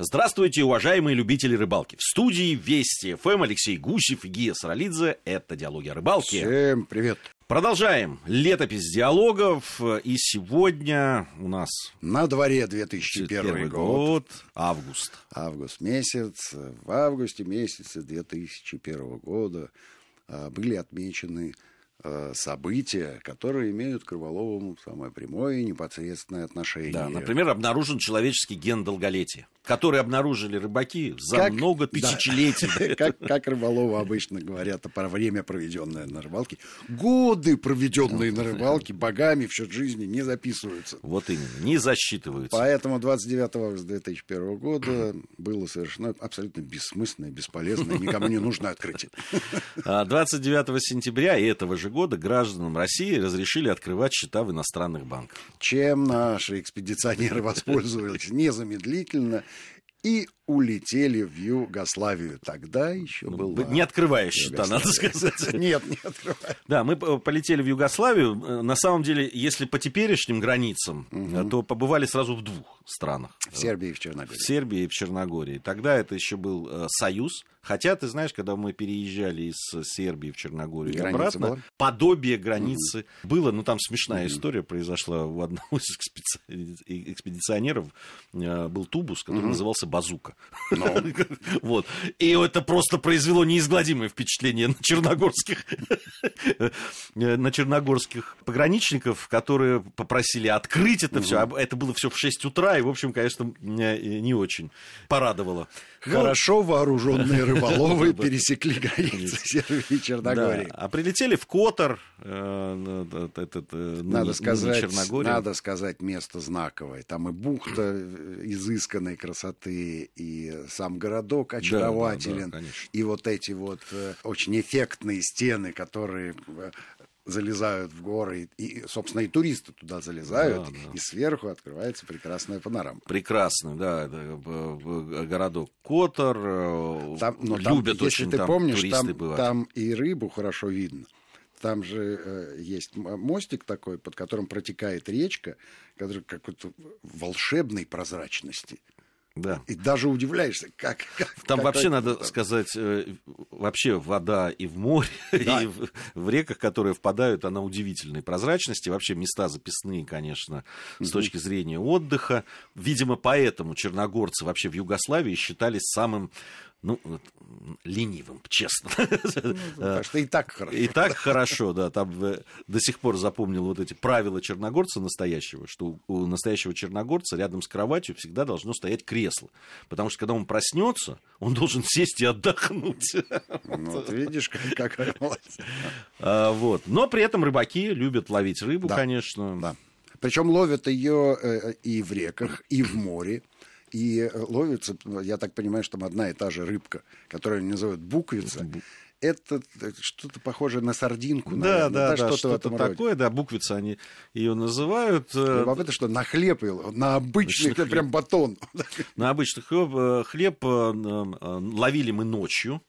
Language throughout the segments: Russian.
Здравствуйте, уважаемые любители рыбалки. В студии Вести ФМ Алексей Гусев и Гия Саралидзе. Это «Диалоги о рыбалке». Всем привет. Продолжаем летопись диалогов. И сегодня у нас... На дворе 2001 год. год. Август. Август месяц. В августе месяце 2001 года а, были отмечены события, которые имеют к рыболовам самое прямое и непосредственное отношение. Да, например, обнаружен человеческий ген долголетия которые обнаружили рыбаки за как, много тысячелетий. Да, как, как рыболовы обычно говорят про время, проведенное на рыбалке. Годы, проведенные на рыбалке, богами в счет жизни не записываются. Вот именно, не засчитываются. Поэтому 29 августа 2001 года было совершено абсолютно бессмысленное, бесполезное, никому не нужное открытие. 29 а сентября этого же года гражданам России разрешили открывать счета в иностранных банках. Чем наши экспедиционеры воспользовались незамедлительно и улетели в Югославию. Тогда еще ну, был... Не открывая счета, надо сказать. Нет, не открывая. Да, мы полетели в Югославию. Э, на самом деле, если по теперешним границам, угу. то побывали сразу в двух странах. В Сербии и в Черногории. В Сербии и в Черногории. Тогда это еще был э, Союз. Хотя, ты знаешь, когда мы переезжали из Сербии в Черногорию Граница обратно, была? подобие границы угу. было. Ну, там смешная угу. история произошла у одного из экспедиционеров. Был тубус, который угу. назывался Базука. Ну. Вот. И это просто произвело неизгладимое впечатление на черногорских, на черногорских пограничников, которые попросили открыть это все. Это было все в 6 утра, и, в общем, конечно, меня не очень порадовало. Хорошо вооруженные рыболовы пересекли границы Сербии и Черногории. А прилетели в Котор, э, э, надо сказать, надо сказать место знаковое. Там и бухта э, изысканной красоты, и сам городок очарователен, и вот эти вот э, очень эффектные стены, которые э, залезают в горы, и, собственно, и туристы туда залезают, да, да. и сверху открывается прекрасная панорама. Прекрасный, да, городок Котор, э, там, но любят там, очень если ты там помнишь, туристы там, бывают. там и рыбу хорошо видно. Там же э, есть мостик такой, под которым протекает речка, который какой-то волшебной прозрачности. Да. И даже удивляешься, как... как Там вообще, надо там... сказать, э, вообще вода и в море, да. и в, в реках, которые впадают, она удивительной прозрачности. Вообще места записные, конечно, с точки зрения отдыха. Видимо, поэтому черногорцы вообще в Югославии считались самым ну, вот, ленивым, честно. Ну, так что и так хорошо. И так хорошо, да. Там э, до сих пор запомнил вот эти правила черногорца настоящего, что у настоящего черногорца рядом с кроватью всегда должно стоять кресло. Потому что когда он проснется, он должен сесть и отдохнуть. Ну, вот видишь, какая молодец. А, вот. Но при этом рыбаки любят ловить рыбу, да, конечно. Да. Причем ловят ее э, и в реках, и в море и э, ловится, я так понимаю, что там одна и та же рыбка, которую они называют буквица. Это э, что-то похожее на сардинку, да, наверное. Да, да, что-то, что-то такое, роде. да, буквица они ее называют. Э, Любопытно, что на хлеб, на обычный, хлеб. прям батон. На обычный хлеб, хлеб ловили мы ночью,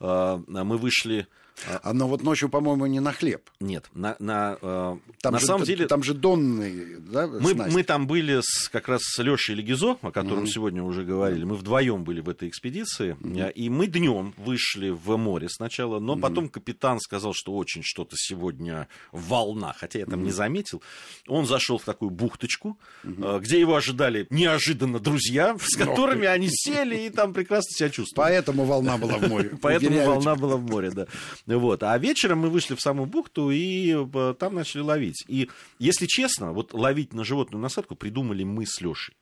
мы вышли а, а, но вот ночью, по-моему, не на хлеб. Нет, на, на, э, там на же, самом деле... Там же донный, да, мы, мы там были с, как раз с Лешей Легизо, о котором mm-hmm. сегодня уже говорили. Мы вдвоем были в этой экспедиции. Mm-hmm. И мы днем вышли в море сначала, но mm-hmm. потом капитан сказал, что очень что-то сегодня волна, хотя я там mm-hmm. не заметил. Он зашел в такую бухточку, mm-hmm. где его ожидали неожиданно друзья, с которыми они сели и там прекрасно себя чувствовали. Поэтому волна была в море. Поэтому волна была в море, да. Вот. А вечером мы вышли в самую бухту и э, там начали ловить. И, если честно, вот ловить на животную насадку придумали мы с Лешей.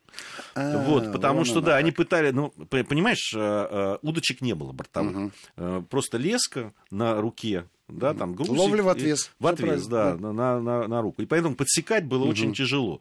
А, вот, потому что, да, так. они пытали, ну, понимаешь, э, э, удочек не было бортовых. Угу. Просто леска на руке, да, там грузик. Ловли в отвес. В отвес, да, да. На, на, на руку. И поэтому подсекать было угу. очень тяжело.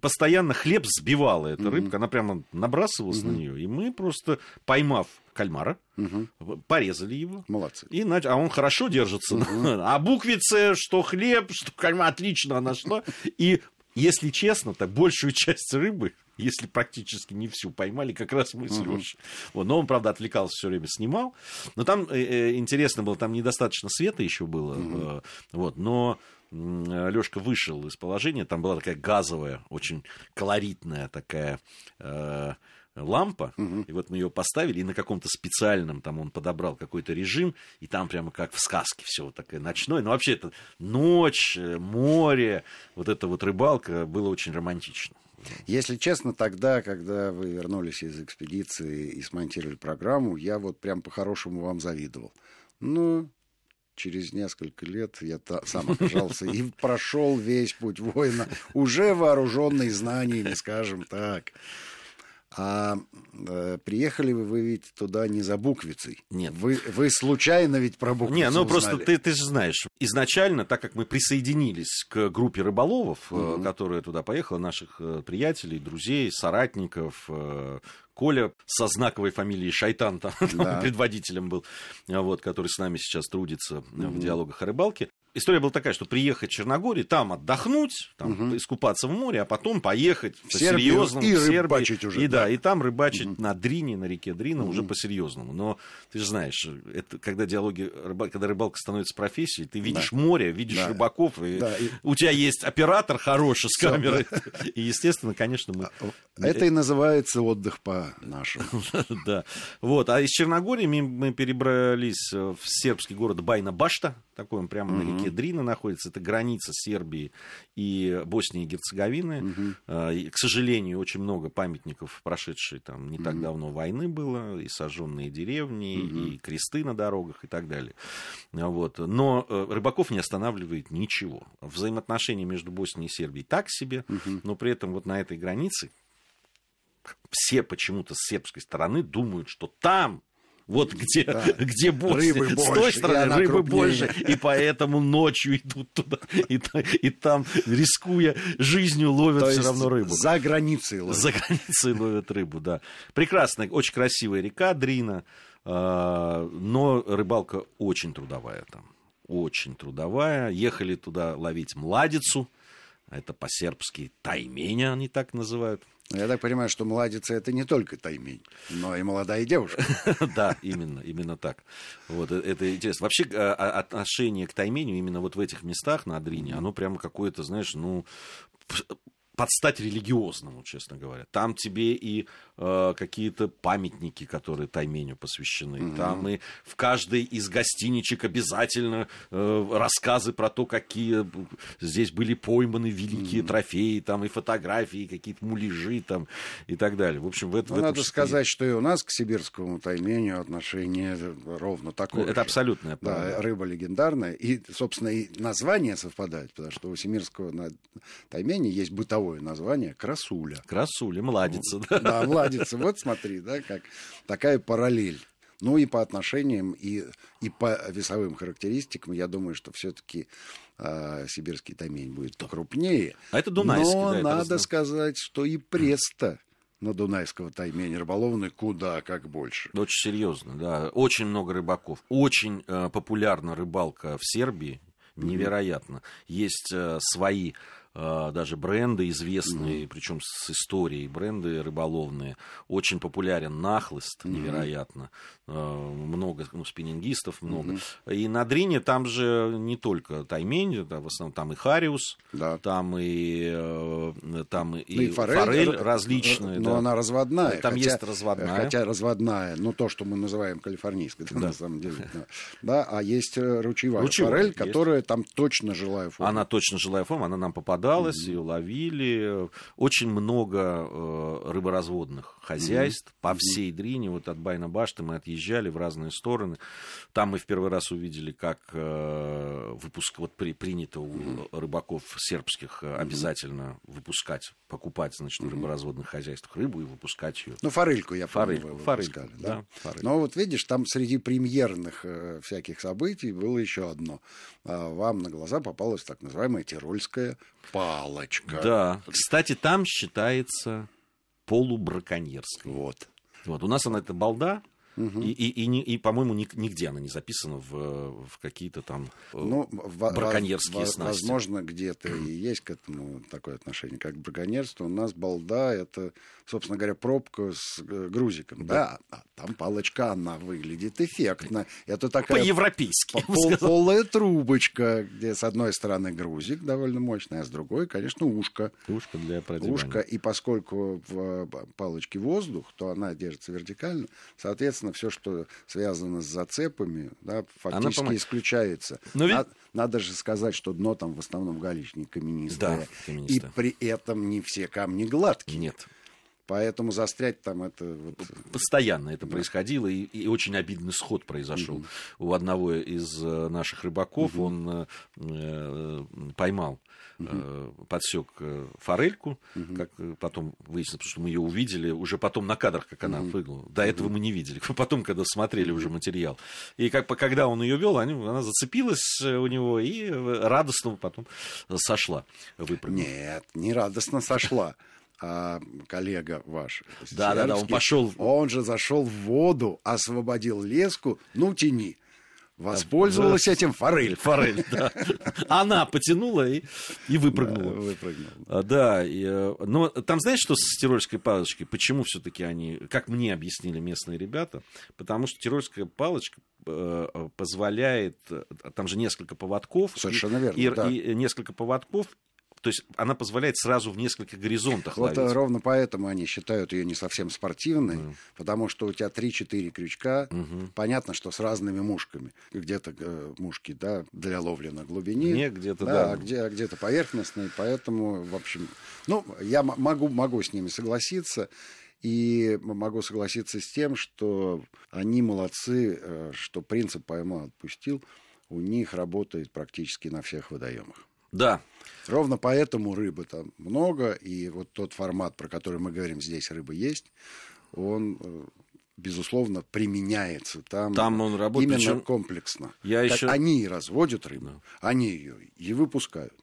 Постоянно хлеб сбивала эта угу. рыбка, она прямо набрасывалась угу. на нее. И мы просто, поймав кальмара, угу. порезали его. Молодцы. И, а он хорошо держится. Угу. А буквице, что хлеб, что кальмар, отлично она шла. И, если честно, так большую часть рыбы если практически не всю поймали, как раз мы с Лешей. Вот, но он, правда, отвлекался все время, снимал. Но там э, э, интересно было, там недостаточно света еще было. Э, вот, но Лешка вышел из положения, там была такая газовая, очень колоритная такая э, лампа, угу. и вот мы ее поставили, и на каком-то специальном, там он подобрал какой-то режим, и там прямо как в сказке все вот такое ночное, но вообще это ночь, э, море, вот эта вот рыбалка, было очень романтично. Если честно, тогда, когда вы вернулись из экспедиции и смонтировали программу, я вот прям по-хорошему вам завидовал. Ну, через несколько лет я та, сам оказался и прошел весь путь воина, уже вооруженный знаниями, скажем так. А э, приехали вы, вы ведь туда не за буквицей. Нет. Вы, вы случайно ведь про буквицу Не, ну узнали. просто ты, ты же знаешь, изначально, так как мы присоединились к группе рыболовов, угу. которая туда поехала, наших э, приятелей, друзей, соратников, э, Коля со знаковой фамилией Шайтан там, да. предводителем был, вот, который с нами сейчас трудится mm-hmm. в диалогах о рыбалке история была такая, что приехать в Черногорию, там отдохнуть, там угу. искупаться в море, а потом поехать в по-серьезному и в Сербии, уже. И да, да и там рыбачить угу. на Дрине, на реке Дрина угу. уже по-серьезному. Но ты же знаешь, это когда диалоги, когда рыбалка становится профессией, ты видишь да. море, видишь да. рыбаков, и да. у тебя есть оператор хороший с камерой. И, естественно, конечно, мы... А, это и называется отдых по-нашему. Да. Вот. А из Черногории мы перебрались в сербский город Байна-Башта, такой он прямо на реке Дрина находится, это граница Сербии и Боснии и Герцеговины. И, к сожалению, очень много памятников, прошедшие там не угу. так давно войны было, и сожженные деревни, угу. и кресты на дорогах и так далее. Вот. Но э, рыбаков не останавливает ничего. Взаимоотношения между Боснией и Сербией так себе, угу. но при этом вот на этой границе все почему-то с сербской стороны думают, что там вот где, да. где больше. Рыбы с той стороны рыбы крупнее. больше. И поэтому ночью идут туда. И, и там, рискуя жизнью, ловят То все равно рыбу. За границей ловят. За границей ловят рыбу, да. Прекрасная, очень красивая река Дрина. А, но рыбалка очень трудовая там. Очень трудовая. Ехали туда ловить младицу. Это по-сербски тайменя они так называют. Я так понимаю, что младица это не только таймень, но и молодая девушка. Да, именно, именно так. Вот э, это интересно. Вообще а, а, отношение к тайменю именно вот в этих местах на Адрине, оно прямо какое-то, знаешь, ну подстать религиозному, честно говоря. Там тебе и э, какие-то памятники, которые Тайменю посвящены. Mm-hmm. Там и в каждой из гостиничек обязательно э, рассказы про то, какие здесь были пойманы великие mm-hmm. трофеи, там и фотографии, какие-то муляжи там и так далее. В общем, в, это, ну, в Надо сказать, что и у нас к сибирскому Тайменю отношение ровно такое Это же. абсолютное правда. Да, рыба легендарная. И, собственно, и название совпадает, потому что у сибирского Тайменя есть бытовой мировое название красуля. Красуля, младица, да. Да, младица. Вот смотри, да, как такая параллель. Ну и по отношениям, и, и по весовым характеристикам, я думаю, что все-таки э, а, сибирский тамень будет покрупнее. А это Дунайский, Но да, надо это сказать, что и пресс-то на Дунайского таймени рыболовный куда как больше. Очень серьезно, да. Очень много рыбаков. Очень э, популярна рыбалка в Сербии. Невероятно. Mm-hmm. Есть э, свои даже бренды известные, mm-hmm. причем с историей, бренды рыболовные. Очень популярен нахлыст, mm-hmm. невероятно. А, много ну, спиннингистов, много. Mm-hmm. И на Дрине там же не только таймень, да, в основном там и хариус, да. там и, э, там и, ну, и форель, форель различная. Но да. она разводная. Там хотя, есть разводная. Хотя разводная, ну то, что мы называем калифорнийской, да. на самом деле. Да. да, а есть э, ручевая, ручевая форель, есть. которая там точно жилая форма. Она точно жилая форма, она нам попадает попадалось, mm-hmm. ее ловили. Очень много э, рыборазводных хозяйств mm-hmm. по всей Дрине. Вот от Байна-Башты мы отъезжали в разные стороны. Там мы в первый раз увидели, как э, выпуск, вот при, принято у рыбаков сербских mm-hmm. обязательно выпускать, покупать, значит, в рыборазводных хозяйствах рыбу и выпускать ее. Ну, форельку, я форельку, помню, форельку, да? да форельку. Но вот видишь, там среди премьерных э, всяких событий было еще одно. А, вам на глаза попалась так называемая тирольская палочка. Да. Кстати, там считается полубраконьерской. Вот. Вот. У нас она это балда, Угу. И, и, и, и, по-моему, нигде она не записана в, в какие-то там э, ну, браконьерские в, снасти. Возможно, где-то и есть к этому такое отношение, как браконьерство. У нас балда — это, собственно говоря, пробка с э, грузиком. Да, да а там палочка, она выглядит эффектно. Это такая... По-европейски. Пол, полая трубочка, где с одной стороны грузик довольно мощный, а с другой, конечно, ушко. Ушко для продевания. Ушко, и поскольку в палочке воздух, то она держится вертикально, соответственно, соответственно, все, что связано с зацепами, да, фактически Она, исключается. Но ведь... Надо, надо же сказать, что дно там в основном галечник каменистое. Да, каменистое. И при этом не все камни гладкие. Нет. Поэтому застрять там это... Вот... Постоянно это да. происходило, и, и очень обидный сход произошел. Угу. У одного из э, наших рыбаков угу. он э, э поймал угу. подсек форельку, угу. как потом выяснилось, потому что мы ее увидели уже потом на кадрах, как она угу. прыгнула. До этого угу. мы не видели, потом, когда смотрели уже материал. И как, когда он ее вел, она зацепилась у него и радостно потом сошла, выпрыгнула. Нет, не радостно сошла а коллега ваш. Да, да, да, он пошел. Он же зашел в воду, освободил леску, ну тяни. Воспользовалась да, этим форель. Форель, да. Она потянула и, и выпрыгнула. Да, выпрыгнула. А, да, и, э, но там знаешь, что с тирольской палочкой? Почему все-таки они, как мне объяснили местные ребята, потому что тирольская палочка э, позволяет, э, там же несколько поводков. Совершенно верно. И, да. и несколько поводков, то есть она позволяет сразу в нескольких горизонтах вот ловить. ровно поэтому они считают ее не совсем спортивной, mm. потому что у тебя 3-4 крючка, mm-hmm. понятно, что с разными мушками. Где-то э, мушки да, для ловли на глубине, Не, где-то, да, да. А где, а где-то поверхностные, поэтому, в общем, ну, я могу, могу с ними согласиться. И могу согласиться с тем, что они молодцы, э, что принцип поймал, отпустил, у них работает практически на всех водоемах. Да. Ровно поэтому рыбы там много, и вот тот формат, про который мы говорим, здесь рыба есть, он э, безусловно, применяется там, там он работает, именно причем... комплексно. Я еще... Они и разводят рыбу, да. они ее и выпускают.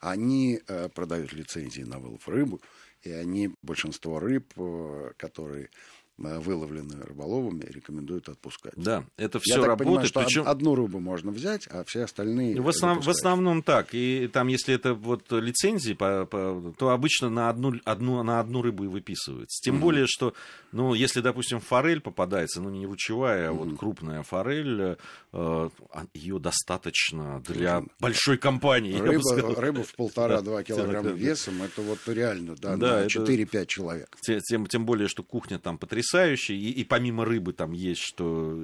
Они э, продают лицензии на вылов рыбу, и они большинство рыб, э, которые Э, выловленную рыболовами, рекомендуют отпускать. Да, это все работает. Понимаю, что причем... одну рыбу можно взять, а все остальные. В, основ... в основном так. И там, если это вот лицензии, по, по... то обычно на одну, одну, на одну рыбу и выписывается. Тем mm-hmm. более, что, ну, если, допустим, форель попадается, ну, не ручевая, а mm-hmm. вот крупная форель, э, а, ее достаточно для mm-hmm. большой компании. Рыба, рыба в полтора-два килограмма весом, это вот реально, да, да на 4-5 человек. Тем, тем более, что кухня там потрясающая потрясающий. И, и помимо рыбы там есть что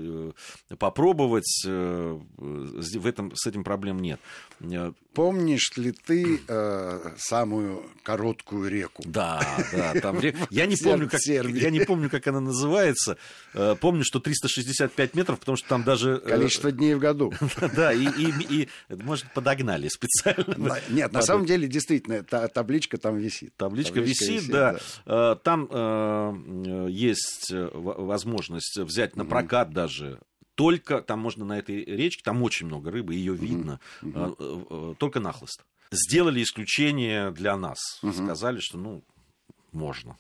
э, попробовать. Э, в этом, с этим проблем нет. Э, Помнишь ли ты э, самую короткую реку? Да, да, там река. Я не помню, как я не помню, как она называется. Помню, что 365 метров, потому что там даже количество дней в году. Да, и, и, и может подогнали специально. Нет, на самом деле действительно табличка там висит. Табличка висит, да. Там есть есть э, возможность взять на прокат mm-hmm. даже только там можно на этой речке, там очень много рыбы, ее видно, mm-hmm. Mm-hmm. только нахлыст. Сделали исключение для нас. Сказали, что ну можно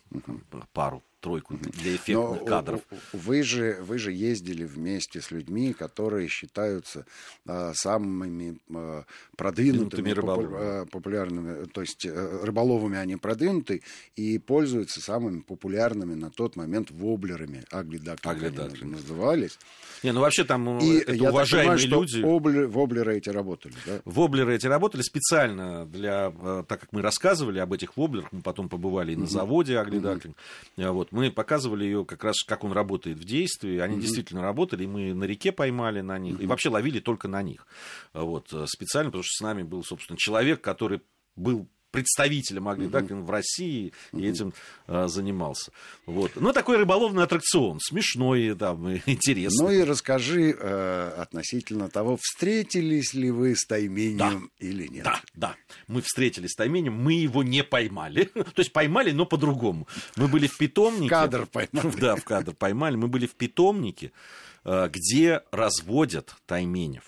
пару тройку для эффектных Но кадров. Вы же, вы же ездили вместе с людьми, которые считаются а, самыми а, продвинутыми, рыболовами. А, популярными, то есть а, рыболовами они продвинуты и пользуются самыми популярными на тот момент воблерами. Аглидакли назывались. Не, ну вообще там и это я уважаемые так понимаю, люди. Что воблеры, воблеры эти работали, да? Воблеры эти работали специально для, так как мы рассказывали об этих воблерах, мы потом побывали и на заводе Аглидаклинг. Mm-hmm. Вот мы показывали ее как раз, как он работает в действии. Они mm-hmm. действительно работали, мы на реке поймали на них, mm-hmm. и вообще ловили только на них. Вот, э, специально, потому что с нами был, собственно, человек, который был представителем Аглидакин угу. в России угу. и этим а, занимался. Вот. Ну, такой рыболовный аттракцион, смешной, там, интересный. Ну и расскажи э, относительно того, встретились ли вы с тайменем да. или нет. Да, да, мы встретились с тайменем, мы его не поймали. То есть поймали, но по-другому. Мы были в питомнике. В кадр поймали. Да, в кадр поймали. Мы были в питомнике, э, где разводят тайменев.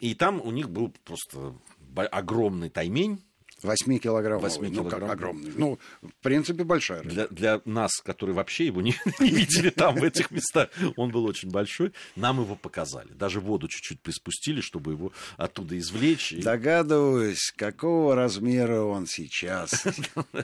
И там у них был просто огромный таймень, 8 килограмм. 8 килограмм. Ну, как огромный. Ну, в принципе, большая рыба. Для, для нас, которые вообще его не, не видели там, в этих местах, он был очень большой. Нам его показали. Даже воду чуть-чуть приспустили, чтобы его оттуда извлечь. Догадываюсь, какого размера он сейчас.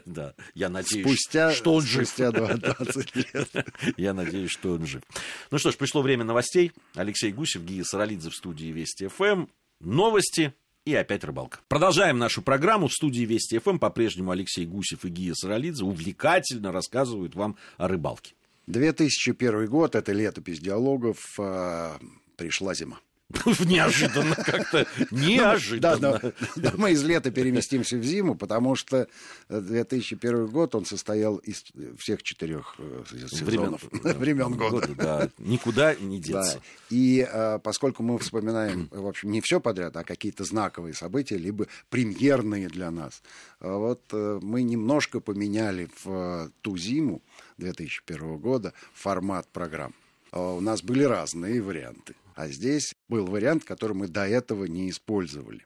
Да, я надеюсь, что он жив. Спустя 20 лет. Я надеюсь, что он жив. Ну что ж, пришло время новостей. Алексей Гусев, Гия Саралидзе в студии Вести ФМ. Новости и опять рыбалка. Продолжаем нашу программу. В студии Вести ФМ по-прежнему Алексей Гусев и Гия Саралидзе увлекательно рассказывают вам о рыбалке. 2001 год, это летопись диалогов, э, пришла зима. Неожиданно как-то. Неожиданно. Да, да, мы из лета переместимся в зиму, потому что 2001 год, он состоял из всех четырех э, сезонов, времен года. Да, никуда не деться. И а, поскольку мы вспоминаем, в общем, не все подряд, а какие-то знаковые события, либо премьерные для нас, вот э, мы немножко поменяли в ту зиму 2001 года формат программ. У нас были разные варианты. А здесь был вариант, который мы до этого не использовали.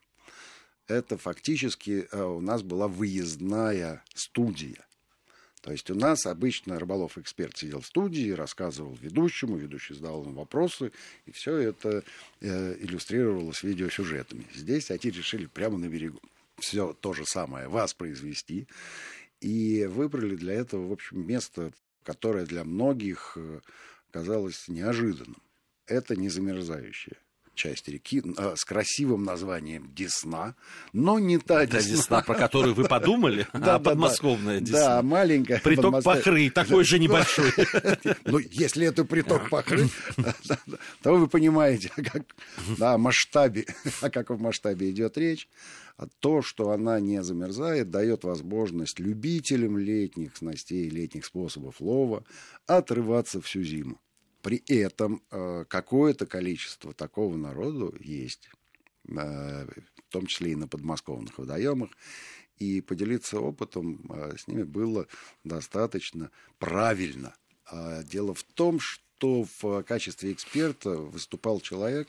Это фактически э, у нас была выездная студия. То есть у нас обычно рыболов-эксперт сидел в студии, рассказывал ведущему, ведущий задавал ему вопросы, и все это э, иллюстрировалось видеосюжетами. Здесь они решили прямо на берегу все то же самое воспроизвести, и выбрали для этого, в общем, место, которое для многих э, казалось неожиданным это незамерзающая часть реки э, с красивым названием Десна, но не та Десна. Десна, про которую вы подумали, да, а подмосковная Десна. Да, маленькая. Приток Пахры, такой же небольшой. Ну, если это приток Пахры, то вы понимаете, как, да, масштабе, о каком масштабе идет речь. А то, что она не замерзает, дает возможность любителям летних снастей, летних способов лова отрываться всю зиму. При этом э, какое-то количество такого народу есть, э, в том числе и на подмосковных водоемах, и поделиться опытом э, с ними было достаточно правильно. Дело в том, что в качестве эксперта выступал человек,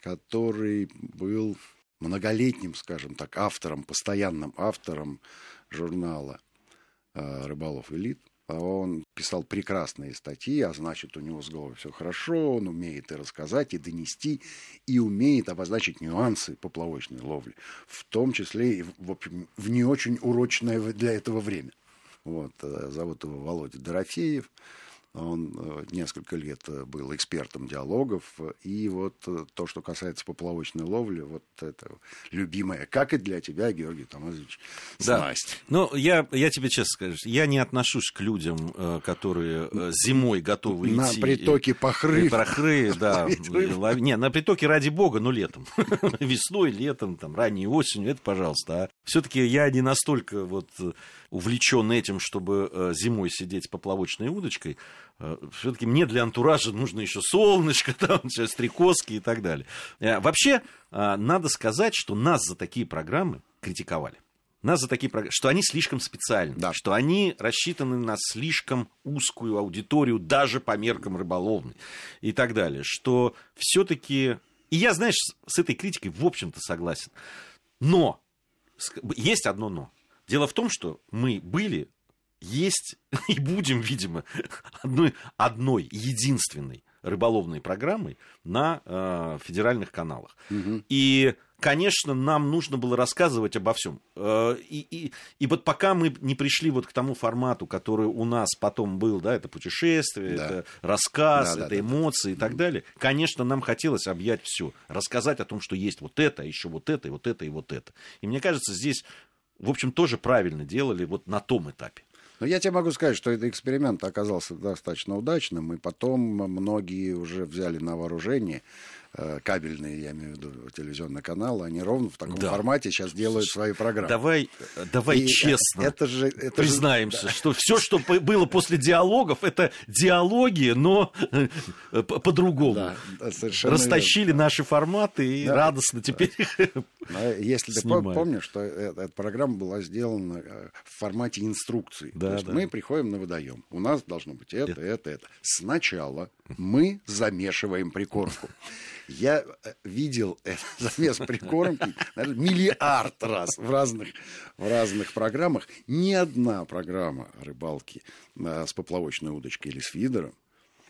который был многолетним, скажем так, автором, постоянным автором журнала «Рыболов Элит», а он писал прекрасные статьи, а значит, у него с головой все хорошо, он умеет и рассказать, и донести, и умеет обозначить нюансы поплавочной ловли, в том числе и в, общем, в не очень урочное для этого время. Вот, э, зовут его Володя Дорофеев. Он э, несколько лет э, был экспертом диалогов. И вот э, то, что касается поплавочной ловли, вот это любимое, как и для тебя, Георгий Тамазович, снасть. Да. Ну, я, я тебе честно скажу, я не отношусь к людям, которые зимой готовы на идти. На притоке Пахры. Пахры, да. Не, на притоке ради бога, но летом. Весной, летом, там, ранней осенью, это пожалуйста. А все-таки я не настолько вот увлечен этим, чтобы зимой сидеть с поплавочной удочкой. Э, все-таки мне для антуража нужно еще солнышко, там, стрекозки и так далее. Э, вообще, э, надо сказать, что нас за такие программы критиковали. Нас за такие программы, что они слишком специальны, да. что они рассчитаны на слишком узкую аудиторию, даже по меркам рыболовной и так далее. Что все-таки... И я, знаешь, с этой критикой, в общем-то, согласен. Но, есть одно но. Дело в том, что мы были есть и будем, видимо, одной, одной единственной рыболовной программой на э, федеральных каналах. Угу. И, конечно, нам нужно было рассказывать обо всем. Э, и, и, и вот пока мы не пришли вот к тому формату, который у нас потом был, да, это путешествие, да. это рассказ, да, это да, эмоции да. и так далее, конечно, нам хотелось объять все, рассказать о том, что есть вот это, еще вот это, и вот это, и вот это. И мне кажется, здесь, в общем, тоже правильно делали вот на том этапе. Но я тебе могу сказать, что этот эксперимент оказался достаточно удачным, и потом многие уже взяли на вооружение кабельные, я имею в виду, телевизионный канал, они ровно в таком да. формате сейчас делают свои программы. Давай, давай и честно это же, это признаемся, же... что все, что было после диалогов, это диалоги, но э, по-другому. Да, Растащили верно. наши форматы и да, радостно теперь да. Если ты помнишь, что э, эта программа была сделана в формате инструкции. Да, То есть да. мы приходим на водоем. У нас должно быть это, это, это. это. Сначала Мы замешиваем прикормку. Я э, видел замес прикормки миллиард раз в разных, в разных программах. Ни одна программа рыбалки э, с поплавочной удочкой или с фидером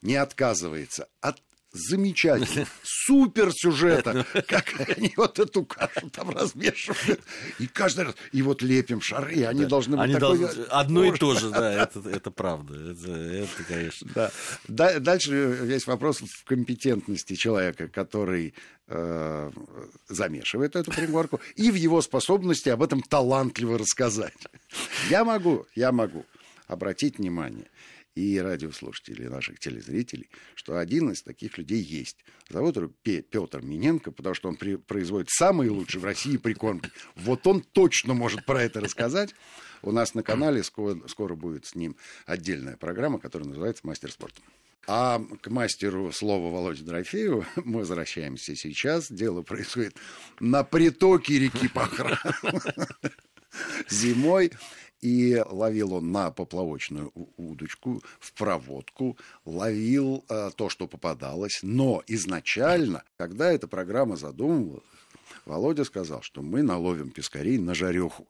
не отказывается от замечательно, супер сюжета, как они вот эту кашу там размешивают. И каждый раз, и вот лепим шары, и они да. должны быть они такой... должны... Одно и то же, да, это, это правда, это, это конечно. Да. Дальше весь вопрос в компетентности человека, который э, замешивает эту пригорку, и в его способности об этом талантливо рассказать. Я могу, я могу обратить внимание и радиослушателей, наших телезрителей, что один из таких людей есть. Зовут его Петр Миненко, потому что он при, производит самые лучшие в России прикормки. Вот он точно может про это рассказать. У нас на канале скоро, скоро будет с ним отдельная программа, которая называется «Мастер спорта». А к мастеру слова Володе Дорофееву мы возвращаемся сейчас. Дело происходит на притоке реки Пахра зимой. И ловил он на поплавочную удочку, в проводку, ловил э, то, что попадалось. Но изначально, когда эта программа задумывалась, Володя сказал, что мы наловим пескарей на жареху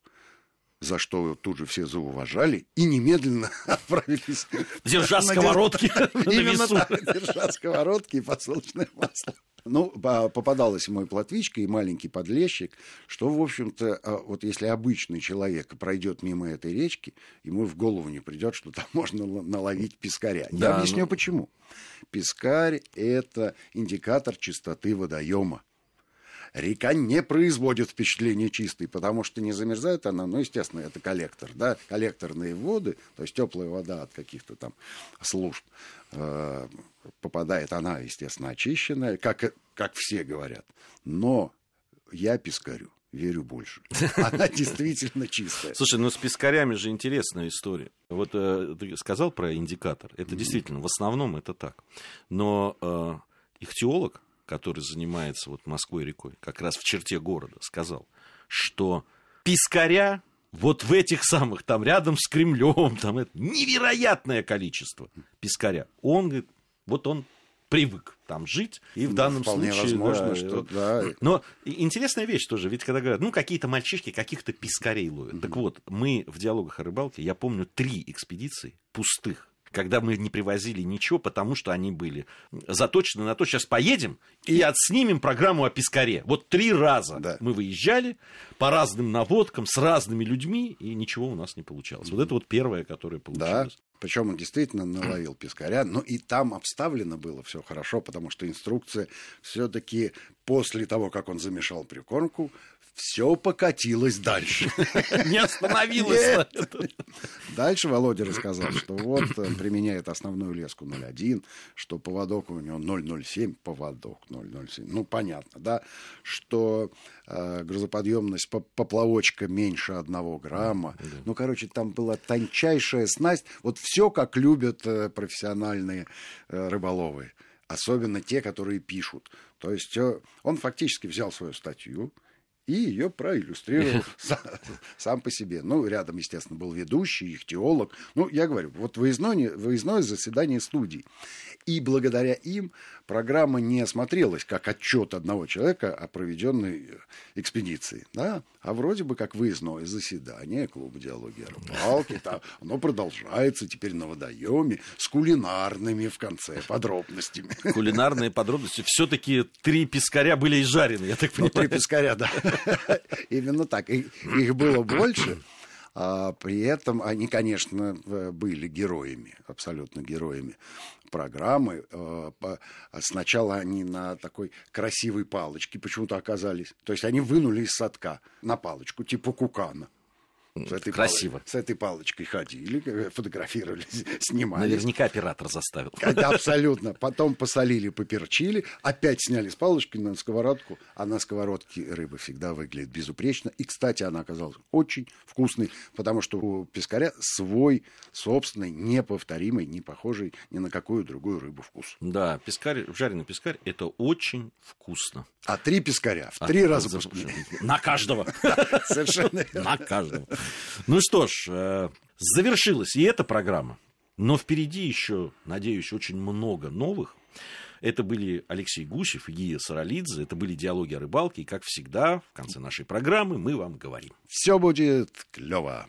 за что тут же все зауважали, и немедленно отправились... Держа сковородки Именно так, держа сковородки и подсолнечное масло. Ну, попадалась мой платвичка и маленький подлещик, что, в общем-то, а, вот если обычный человек пройдет мимо этой речки, ему в голову не придет, что там можно наловить пескаря. Да, Я объясню, ну... почему. Пескарь – это индикатор чистоты водоема. Река не производит впечатление чистой, потому что не замерзает она, ну, естественно, это коллектор, да, коллекторные воды, то есть теплая вода от каких-то там служб э, попадает, она, естественно, очищенная, как, как все говорят. Но я пескарю верю больше. Она действительно чистая. Слушай, ну с пескарями же интересная история. Вот э, ты сказал про индикатор. Это mm-hmm. действительно, в основном это так. Но э, ихтиолог, который занимается вот Москвой рекой, как раз в черте города, сказал, что пискаря вот в этих самых, там рядом с Кремлем, там это невероятное количество пискаря. Он говорит, вот он привык там жить, и в данном вполне случае... возможно, да, что да. Но интересная вещь тоже, ведь когда говорят, ну, какие-то мальчишки каких-то пискарей ловят. Mm-hmm. Так вот, мы в диалогах о рыбалке, я помню три экспедиции пустых, когда мы не привозили ничего, потому что они были заточены на то, сейчас поедем и отснимем программу о Пискаре. Вот три раза да. мы выезжали по разным наводкам с разными людьми, и ничего у нас не получалось. Вот это вот первое, которое получилось. Причем он действительно наловил пескаря, но и там обставлено было все хорошо, потому что инструкция все-таки после того, как он замешал прикормку, все покатилось дальше. Не остановилось. Дальше Володя рассказал, что вот он применяет основную леску 0,1, что поводок у него 0,07, поводок 0,07. Ну, понятно, да, что э, грузоподъемность поплавочка меньше одного грамма. Ну, короче, там была тончайшая снасть. Вот все, как любят э, профессиональные э, рыболовы. Особенно те, которые пишут. То есть э, он фактически взял свою статью, и ее проиллюстрировал сам по себе. Ну, рядом, естественно, был ведущий, их теолог. Ну, я говорю, вот выездное, выездное заседание студии. И благодаря им программа не смотрелась как отчет одного человека о проведенной экспедиции, да? а вроде бы как выездное заседание клуба диалоги о рыбалке. Там, оно продолжается теперь на водоеме с кулинарными в конце подробностями. Кулинарные подробности. Все-таки три пескаря были изжарены, я так понимаю. Ну, три пескаря, да. Именно так. Их было больше. А при этом они, конечно, были героями, абсолютно героями программы. Э, сначала они на такой красивой палочке почему-то оказались. То есть они вынули из садка на палочку, типа кукана. С этой Красиво. Пал... С этой палочкой ходили, э, фотографировали, снимали. Наверняка оператор заставил. Да, абсолютно. Потом посолили, поперчили, опять сняли с палочки на сковородку, а на сковородке рыба всегда выглядит безупречно. И, кстати, она оказалась очень вкусной, потому что у пескаря свой собственный, неповторимый, не похожий ни на какую другую рыбу вкус. Да, пескарь, жареный пескарь – это очень вкусно. А три пескаря в а, три раза На каждого. Совершенно На каждого. Ну что ж, э, завершилась и эта программа. Но впереди еще, надеюсь, очень много новых Это были Алексей Гусев и Гия Саралидзе. Это были диалоги о рыбалке. И, как всегда, в конце нашей программы мы вам говорим. Все будет клево.